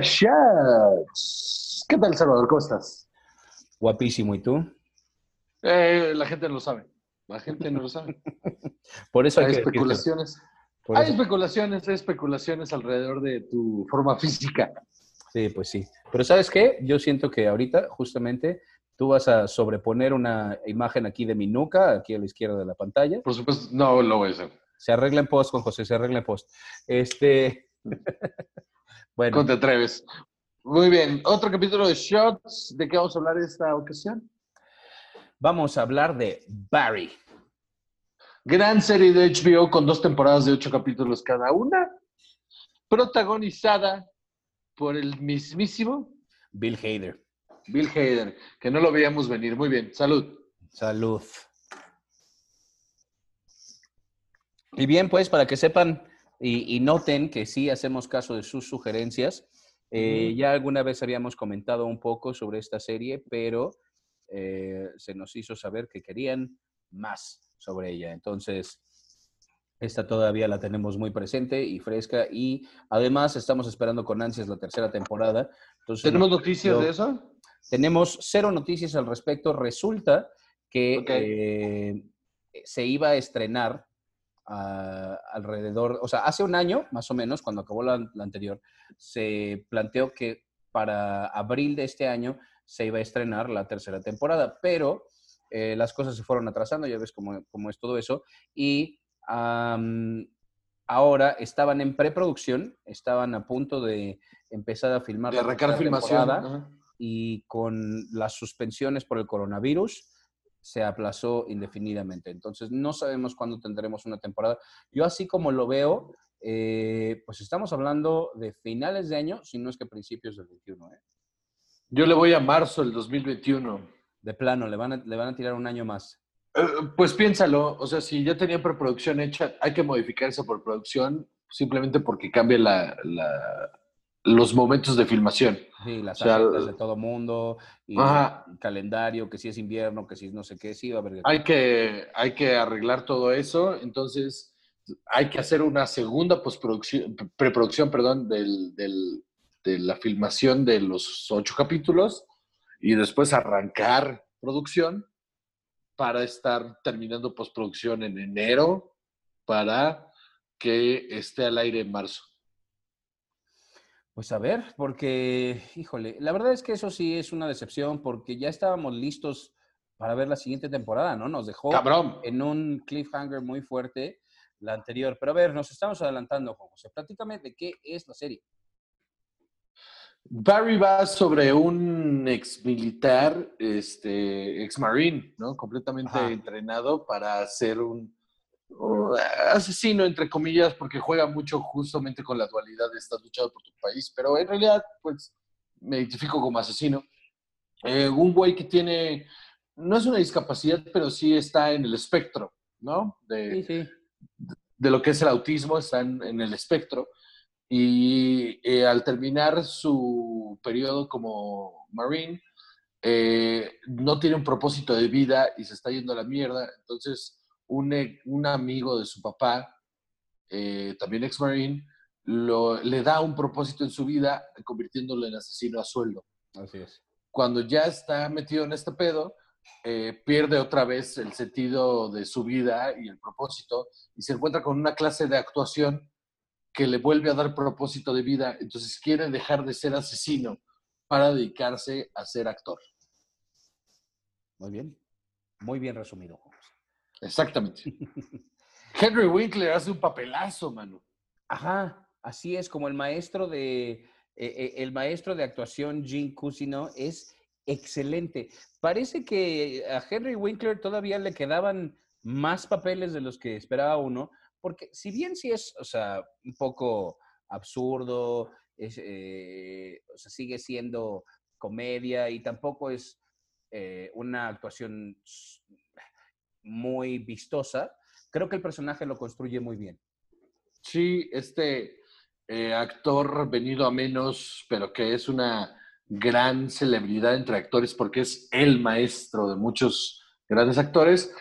Shots. ¿Qué tal, Salvador? ¿Cómo estás? Guapísimo, ¿y tú? Eh, la gente no lo sabe. La gente no lo sabe. Por eso hay, hay que especulaciones. Por hay eso- especulaciones, hay especulaciones alrededor de tu forma física. Sí, pues sí. Pero ¿sabes qué? Yo siento que ahorita, justamente, tú vas a sobreponer una imagen aquí de mi nuca, aquí a la izquierda de la pantalla. Por supuesto, no lo voy a hacer. Se arregla en post con José, se arregla en post. Este. bueno, ¿Cómo te atreves? Muy bien. Otro capítulo de Shots. ¿De qué vamos a hablar esta ocasión? vamos a hablar de Barry. Gran serie de HBO con dos temporadas de ocho capítulos cada una. Protagonizada por el mismísimo Bill Hader. Bill Hader, que no lo veíamos venir. Muy bien. Salud. Salud. Y bien, pues, para que sepan y, y noten que sí hacemos caso de sus sugerencias, eh, ya alguna vez habíamos comentado un poco sobre esta serie, pero eh, se nos hizo saber que querían más sobre ella. Entonces, esta todavía la tenemos muy presente y fresca y además estamos esperando con ansias la tercera temporada. Entonces, ¿Tenemos noticias de eso? tenemos cero noticias al respecto. Resulta que eh, se iba a estrenar alrededor, o sea, hace un año, más o menos, cuando acabó la, la anterior, se planteó que para abril de este año se iba a estrenar la tercera temporada, pero eh, las cosas se fueron atrasando, ya ves cómo, cómo es todo eso, y ahora estaban en preproducción, estaban a punto de empezar a filmar De la arrancar filmación. temporada y con las suspensiones por el coronavirus se aplazó indefinidamente. Entonces, no sabemos cuándo tendremos una temporada. Yo así como lo veo, eh, pues estamos hablando de finales de año, si no es que principios del 21. ¿eh? Yo le voy a marzo del 2021. De plano, le van, a, le van a tirar un año más. Eh, Pues piénsalo, o sea, si ya tenía preproducción hecha, hay que modificar esa preproducción simplemente porque cambia la, la- los momentos de filmación. Sí, las O sea, de todo mundo, y Ajá. el calendario, que si es invierno, que si es no sé qué, sí va a haber... Hay que, hay que arreglar todo eso, entonces hay que hacer una segunda postproducción, preproducción, perdón, del, del- de la filmación de los ocho capítulos y después arrancar producción para estar terminando postproducción en enero para que esté al aire en marzo. Pues a ver, porque, híjole, la verdad es que eso sí es una decepción, porque ya estábamos listos para ver la siguiente temporada, ¿no? Nos dejó Cabrón. en un cliffhanger muy fuerte la anterior. Pero a ver, nos estamos adelantando, Juan José. Platícame de qué es la serie. Barry va sobre un ex militar, este, ex marine, ¿no? Completamente Ajá. entrenado para ser un, un asesino, entre comillas, porque juega mucho justamente con la dualidad de estar luchando por tu país, pero en realidad, pues, me identifico como asesino. Eh, un güey que tiene, no es una discapacidad, pero sí está en el espectro, ¿no? De, sí. de lo que es el autismo, está en, en el espectro. Y eh, al terminar su periodo como Marine, eh, no tiene un propósito de vida y se está yendo a la mierda. Entonces, un, e- un amigo de su papá, eh, también ex-Marine, lo- le da un propósito en su vida, convirtiéndolo en asesino a sueldo Así es. cuando ya está metido en este pedo, eh, pierde otra vez el sentido de su vida y el propósito y se encuentra con una clase de actuación que le vuelve a dar propósito de vida, entonces quiere dejar de ser asesino para dedicarse a ser actor. Muy bien. Muy bien resumido. Exactamente. Henry Winkler hace un papelazo, mano. Ajá, así es, como el maestro de, eh, eh, el maestro de actuación, Gene Cusino, es excelente. Parece que a Henry Winkler todavía le quedaban más papeles de los que esperaba uno, porque si bien sí es, o sea, un poco absurdo, es, eh, o sea, sigue siendo comedia y tampoco es eh, una actuación muy vistosa, creo que el personaje lo construye muy bien. Sí, este eh, actor venido a menos, pero que es una gran celebridad entre actores porque es el maestro de muchos grandes actores,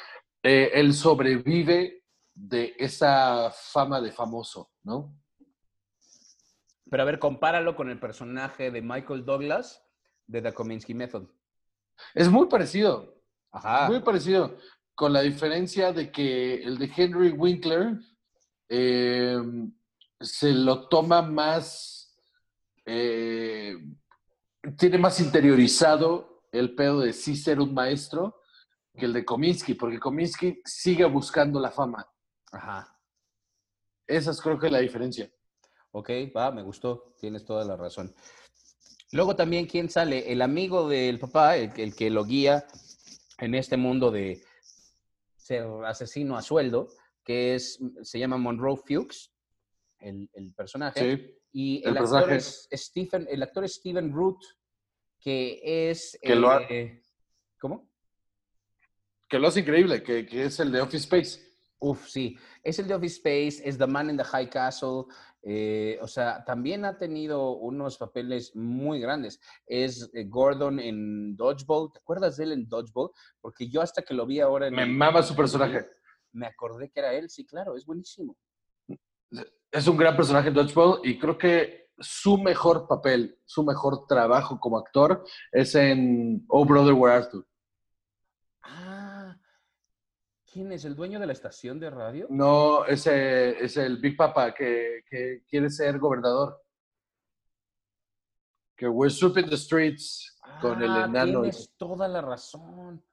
eh, él sobrevive de esa fama de famoso, ¿no? Pero a ver, compáralo con el personaje de Michael Douglas de The Kominsky Method. Es muy parecido. Ajá. Muy parecido. Con la diferencia de que el de Henry Winkler eh, se lo toma más. eh, tiene más interiorizado el pedo de sí ser un maestro que el de Kominsky, porque Kominsky sigue buscando la fama. Ajá. Esa es creo que la diferencia. Ok, va, me gustó. Tienes toda la razón. Luego también, ¿quién sale? El amigo del papá, el, que- el que lo guía en este mundo de asesino a sueldo, que es, se llama Monroe Fuchs, el, el personaje. Sí. Y El el, actor es Stephen, el actor es Stephen Root, que es... Que lo ha- eh, ¿Cómo? Que lo hace increíble, que, que es el de Office Space. Uf, sí. Es el de Office Space, es The Man in the High Castle. eh, o sea, también ha tenido unos papeles muy grandes. Es eh, Gordon en Dodgeball. ¿Te acuerdas de él en Dodgeball? Porque yo hasta que lo vi ahora en Me el- mama su personaje. me acordé que era él. Sí, claro, es buenísimo. Es un gran personaje en Dodgeball y creo que su mejor papel, su mejor trabajo como actor es en Oh Brother Where Art Thou. Ah, ¿quién es? ¿El dueño de la estación de radio? No, ese es el Big Papa que, que quiere ser gobernador. Que we're sweeping the streets con el Ah, enano. Tienes toda la razón.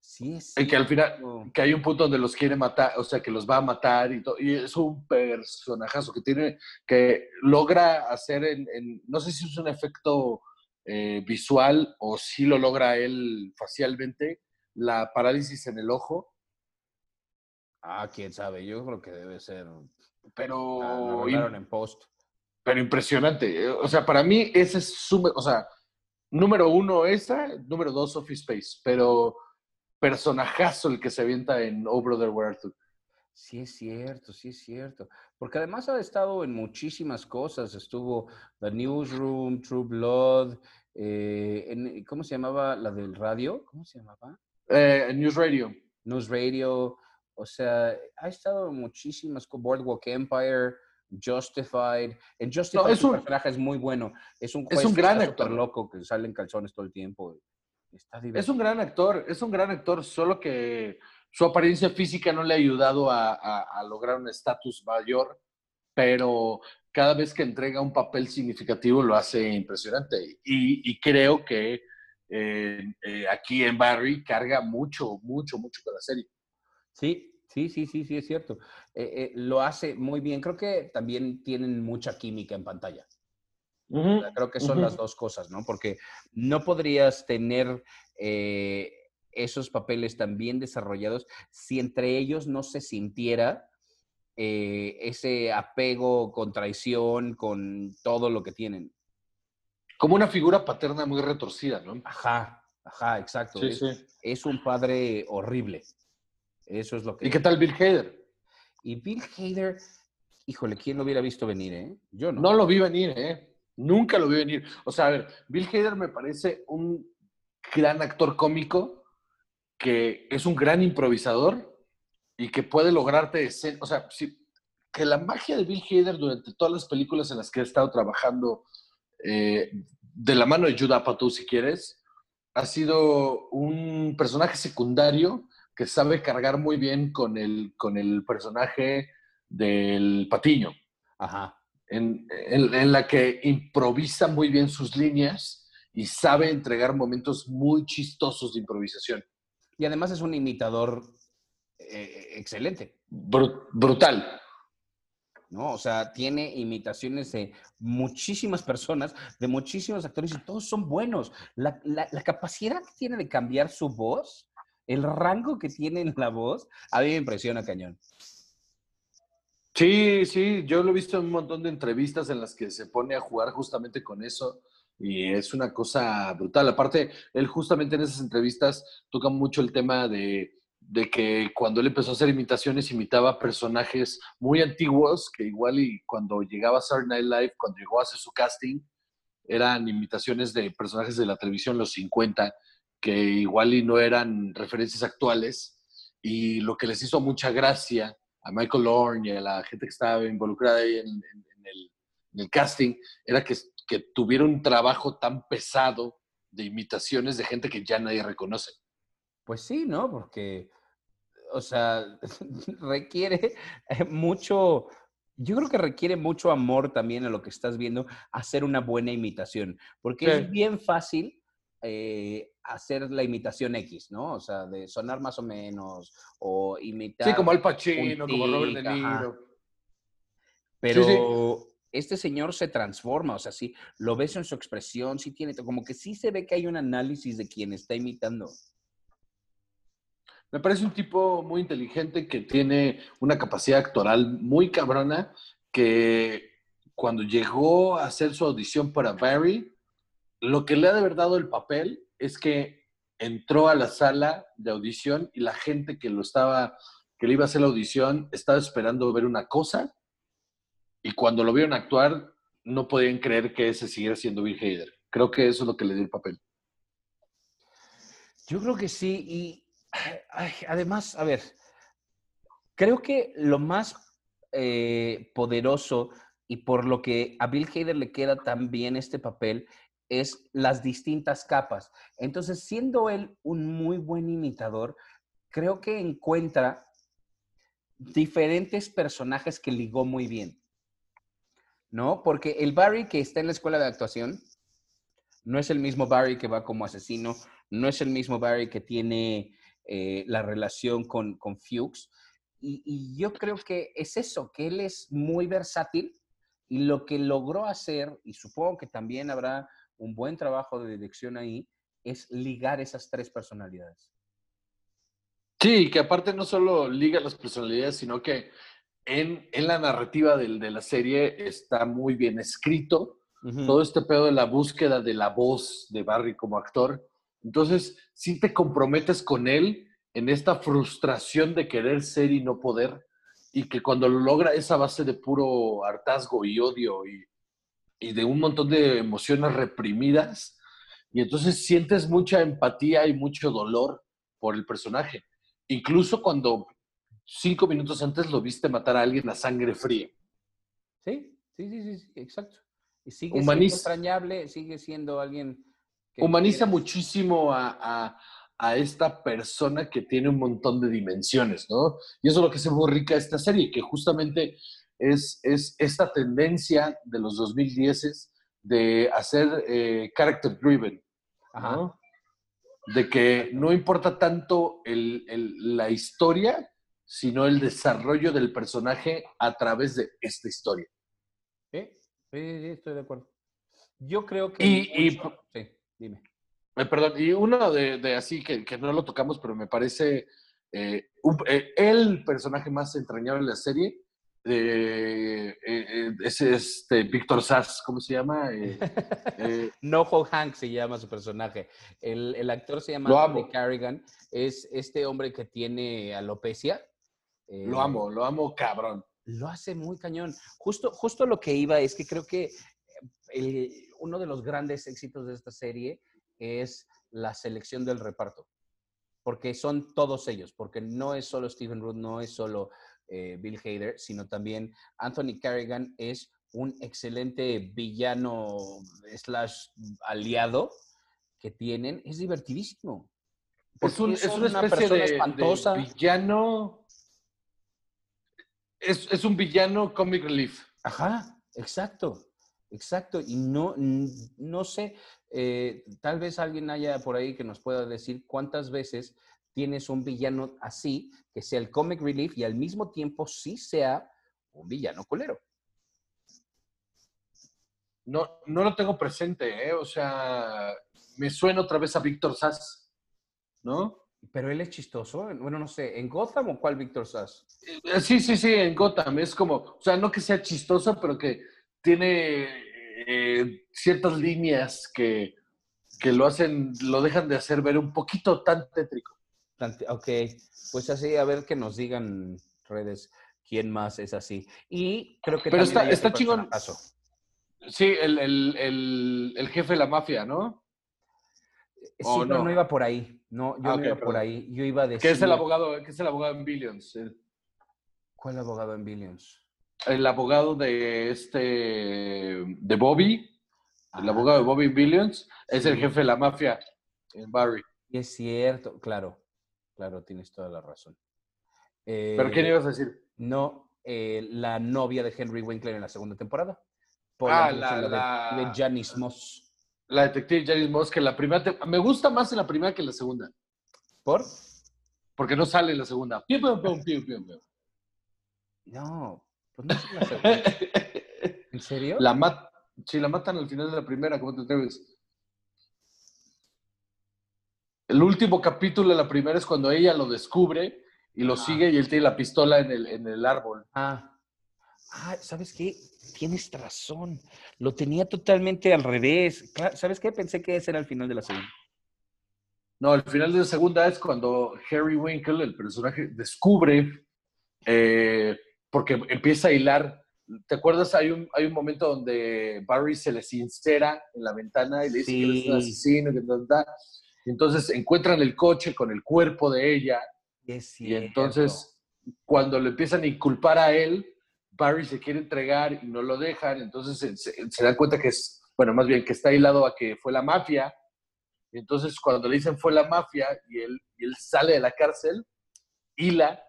Sí, es. Y que al final, que hay un punto donde los quiere matar, o sea, que los va a matar y todo. Y es un personajazo que tiene, que logra hacer en, en- no sé si es un efecto eh, visual o si lo logra él facialmente, la parálisis en el ojo, Ah, quién sabe. Yo creo que debe ser. pero, en post. pero impresionante. Eh, O sea, para mí ese es su, o sea, número uno esa, número dos Office Space, pero personajazo el que se avienta en Oh Brother Where Thou. Sí, es cierto, sí, es cierto. Porque además ha estado en muchísimas cosas. Estuvo The Newsroom, True Blood. eh, en- ¿Cómo se llamaba la del radio? ¿Cómo se llamaba? Eh, News Radio. News Radio. O sea, ha estado muchísimas. co- Boardwalk Empire, Justified. En Justified es su un- personaje es muy bueno. Es un es juez un que gran actor. loco que sale en calzones todo el tiempo. Está Es un gran actor, es un gran actor, solo que su apariencia física no le ha ayudado a, a- a lograr un estatus mayor, pero cada vez que entrega un papel significativo lo hace impresionante. Y, y creo que eh, eh, aquí en Barry carga mucho, mucho, mucho con la serie. Sí, sí, sí, sí, sí, es cierto. Eh, eh, lo hace muy bien. Creo que también tienen mucha química en pantalla. Creo que son las dos cosas, ¿no? Porque no podrías tener eh, esos papeles tan bien desarrollados si entre ellos no se sintiera ese apego con traición, con todo lo que tienen. Como una figura paterna muy retorcida, ¿no? Ajá, ajá, exacto. Sí, es, sí. es un padre horrible. Eso es lo que... ¿Y qué tal Bill Hader? Y Bill Hader, híjole, ¿quién lo hubiera visto venir, eh? Yo no. No lo vi venir, ¿eh? Nunca lo vi venir. O sea, a ver, Bill Hader me parece un gran actor cómico que es un gran improvisador y que puede lograrte. O sea, que la magia de Bill Hader durante todas las películas en las que he estado trabajando eh, de la mano de Judd Apatow, si quieres, ha sido un personaje secundario que sabe cargar muy bien con el, con el personaje del patiño Ajá. en, en- en la que improvisa muy bien sus líneas y sabe entregar momentos muy chistosos de improvisación. Y además es un imitador eh, excelente, Bru- brutal. ¿no? O sea, tiene imitaciones de muchísimas personas, de muchísimos actores y todos son buenos. La, la- la capacidad que tiene de cambiar su voz, el rango que tiene en la voz, a mí me impresiona cañón. Sí, sí, yo lo he visto en un montón de entrevistas en las que se pone a jugar justamente con eso y es una cosa brutal. Aparte, él justamente en esas entrevistas toca mucho el tema de, de que cuando él empezó a hacer imitaciones, imitaba personajes muy antiguos, que igual y cuando llegaba a Saturday Night Live, cuando llegó a hacer su casting, eran imitaciones de personajes de la televisión los 50, que igual y no eran referencias actuales, y lo que les hizo mucha gracia a Michael Lorne y a la gente que estaba involucrada ahí en, en- en el, el casting, era que, que tuviera un trabajo tan pesado de imitaciones de gente que ya nadie reconoce. Pues sí, ¿no? Porque, o sea, requiere mucho, yo creo que requiere mucho amor también a lo que estás viendo, hacer una buena imitación, porque es bien fácil eh, hacer la imitación X, ¿no? O sea, de sonar más o menos, o imitar. Sí, como Al Pacino, como Robert De Niro. Pero este señor se transforma, o sea, sí, lo ves en su expresión, sí tiene, como que sí se ve que hay un análisis de quien está imitando. Me parece un tipo muy inteligente que tiene una capacidad actoral muy cabrona, que cuando llegó a hacer su audición para Barry, lo que le ha de haber dado el papel es que entró a la sala de audición y la gente que lo estaba, que le iba a hacer la audición, estaba esperando ver una cosa y cuando lo vieron actuar no podían creer que ese siguiera siendo Bill Hader. Creo que eso es lo que le dio el papel. Yo creo que sí y además, a ver, creo que lo más eh, poderoso y por lo que a Bill Hader le queda tan bien este papel es las distintas capas. Entonces, siendo él un muy buen imitador, creo que encuentra diferentes personajes que ligó muy bien. ¿No? Porque el Barry que está en la escuela de actuación no es el mismo Barry que va como asesino, no es el mismo Barry que tiene eh, la relación con, con Fuchs. Y, y yo creo que es eso, que él es muy versátil y lo que logró hacer, y supongo que también habrá un buen trabajo de dirección ahí es ligar esas tres personalidades. Sí, que aparte no solo liga las personalidades, sino que en, la narrativa de, la serie está muy bien escrito. Todo este pedo de la búsqueda de la voz de Barry como actor. Entonces, si te comprometes con él en esta frustración de querer ser y no poder, y que cuando lo logra esa base de puro hartazgo y odio y y de un montón de emociones reprimidas. Y entonces sientes mucha empatía y mucho dolor por el personaje. Incluso cuando cinco minutos antes lo viste matar a alguien a sangre fría. Sí, sí, sí, sí, exacto. Y sigue siendo extrañable, sigue siendo alguien... Que humaniza muchísimo a, a, esta persona que tiene un montón de dimensiones, ¿no? Y eso es lo que hace muy rica esta serie, que justamente es, esta tendencia de los 2010 de hacer eh, character driven, de que no importa tanto la historia, sino el desarrollo del personaje a través de esta historia. Sí, sí, estoy de acuerdo. Yo creo que... Y, sí, dime. Eh, perdón, y uno de, así que, no lo tocamos, pero me parece eh, el personaje más entrañable de la serie eh, eh, ese este Víctor Sass, ¿cómo se llama? Eh, Noho Hank se llama su personaje. El, actor se llama Anthony Carrigan. Es este hombre que tiene alopecia. lo amo, lo amo cabrón. Lo hace muy cañón. Justo, justo lo que iba es que creo que uno de los grandes éxitos de esta serie es la selección del reparto. Porque son todos ellos, porque no es solo Stephen Root, no es solo eh, Bill Hader, sino también Anthony Carrigan es un excelente villano slash aliado que tienen. Es divertidísimo. Es, un, es, una, especie de, espantosa. villano. Es, es, un villano comic relief. Ajá, exacto. Exacto. Y no, no sé, eh, tal vez alguien haya por ahí que nos pueda decir cuántas veces tienes un villano así, que sea el comic relief y al mismo tiempo sí sea un villano colero. No, no lo tengo presente, ¿eh? O sea, me suena otra vez a Víctor Sass, ¿no? Pero él es chistoso. Bueno, no sé, ¿en Gotham o cuál Víctor Sass? Eh, sí, sí, sí, en Gotham. Es como, o sea, no que sea chistoso, pero que tiene eh, ciertas líneas que, que lo hacen, lo dejan de hacer ver un poquito tan tétrico. Ok, pues así, a ver que nos digan redes quién más es así. Y creo que Pero está, está chingón. Sí, el, el, el, jefe de la mafia, ¿no? Eh, sí, no? no? iba por ahí. No, yo ah, no iba por ahí. Yo iba a decir. ¿Qué es el abogado, qué es el abogado en Billions? ¿Cuál abogado en Billions? el abogado de este, de Bobby, el abogado de Bobby Billions, es el jefe de la mafia en Barry. Y es cierto, claro, claro, tienes toda la razón. ¿Pero quién Eh, ibas a decir? No, eh, la novia de Henry Winkler en la segunda temporada. Ah, Andrews, la- de- la- de Janice Moss. La detective Janice Moss, que la primera, te- me gusta más en la primera que en la segunda, ¿Por? porque no sale en la segunda. Piu, piu, piu. No, pues no es la segunda. ¿En serio? La mat sí, la matan al final de la primera, ¿cómo te atreves? El último capítulo de la primera es cuando ella lo descubre y lo Ah. sigue y él tiene la pistola en el, en el árbol. Ah. Ah, ¿sabes qué? Tienes razón. Lo tenía totalmente al revés. ¿Sabes qué? Pensé que ese era el final de la segunda. No, el final de la segunda es cuando Harry Winkle, el personaje, descubre, eh, porque empieza a hilar. ¿Te acuerdas? Hay un, hay un momento donde Barry se le sincera en la ventana y le dice que es un asesino. Que tal, tal. Y entonces encuentran el coche con el cuerpo de ella Es y entonces cuando le empiezan a inculpar a él, Barry se quiere entregar y no lo dejan. Entonces se, se- se dan cuenta que es, bueno, más bien que está hilado a que fue la mafia. Y entonces cuando le dicen fue la mafia y él, y él sale de la cárcel, hila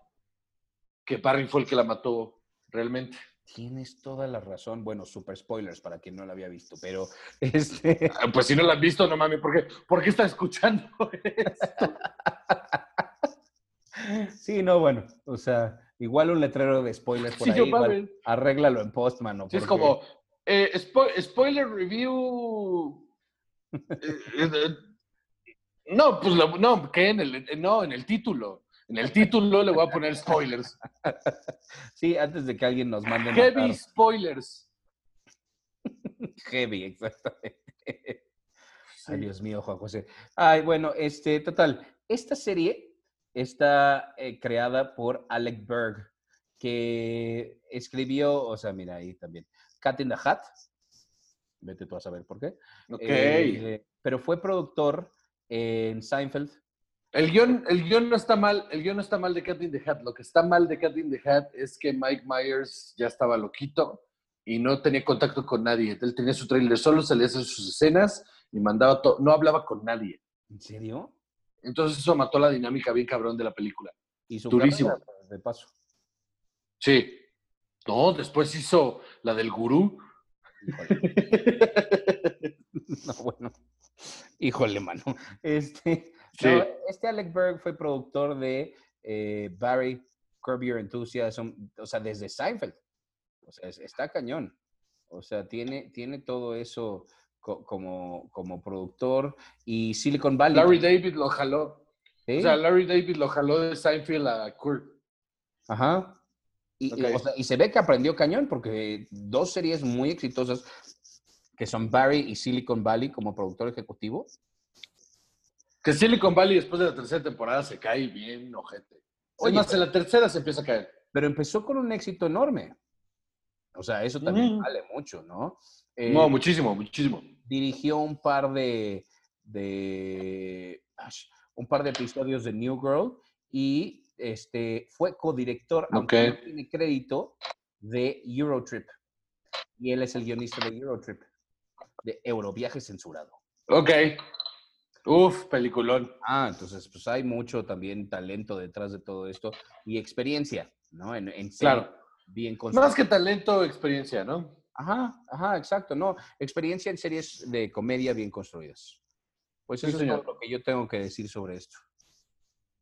que Barry fue el que la mató realmente. Tienes toda la razón. Bueno, super spoilers para quien no la había visto, pero este. Ah, Pues si no la han visto, no mames, ¿por qué, ¿por qué está escuchando esto? Sí, no, bueno, o sea, igual un letrero de spoilers por Sí, ahí, igual, arréglalo en post, mano. Sí, es como, eh, spo- spoiler review. eh, eh, no, pues lo- no, ¿qué? En el, no, en el título. En el título le voy a poner spoilers. Sí, antes de que alguien nos mande Heavy matar. spoilers. Heavy, exactamente. Ay, Dios mío, Juan José. Ay, bueno, este, total, esta serie está eh, creada por Alec Berg, que escribió, o sea, mira ahí también, Cat in the Hat. Vete tú a saber por qué. Ok. Eh, pero fue productor en Seinfeld. El, guion, el guion no está mal, el guion no está mal de Cat in the Hat. Lo que está mal de Cat in the Hat es que Mike Myers ya estaba loquito y no tenía contacto con nadie. Él tenía su trailer solo, salía a hacer sus escenas y mandaba todo, no hablaba con nadie. ¿En serio? Entonces eso mató la dinámica bien cabrón de la película. Y su Durísimo. carrera, pues, de paso. Sí. No, después hizo la del gurú. No, bueno. Híjole, mano. Este, Sí. no, este Alec Berg fue productor de eh, Barry, Curb Your Enthusiasm, o sea, desde Seinfeld. O sea, es- está cañón. O sea, tiene, tiene todo eso co- como, como productor. Y Silicon Valley. Larry David lo jaló. ¿sí? O sea, Larry David lo jaló de Seinfeld a Kurt. Ajá. Y, o sea, y se ve que aprendió cañón porque dos series muy exitosas que son Barry y Silicon Valley como productor ejecutivo. Que Silicon Valley después de la tercera temporada se cae bien ojete. Oye, más, en la tercera se empieza a caer. pero empezó con un éxito enorme. O sea, eso también vale mucho, ¿no? Eh, no, muchísimo, muchísimo. dirigió un par de, de un par de episodios de New Girl y este, fue codirector, aunque Ok. no tiene crédito, de Eurotrip. Y él es el guionista de Eurotrip, de Euroviaje censurado. Ok. Uf, peliculón. Ah, entonces, pues hay mucho también talento detrás de todo esto y experiencia, ¿no? En, en Claro. bien construida. Más que talento, experiencia, ¿no? Ajá, ajá, exacto, no. Experiencia en series de comedia bien construidas. Pues Sí, eso es lo que yo tengo que decir sobre esto.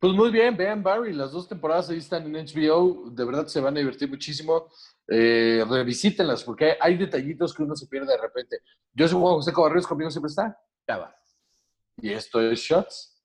Pues muy bien, vean Barry, las dos temporadas ahí están en HBO, de verdad se van a divertir muchísimo. Eh, revisítenlas porque hay detallitos que uno se pierde de repente. Yo soy Juan José Cabarrero, conmigo siempre está. Ya va. Y esto es Shots.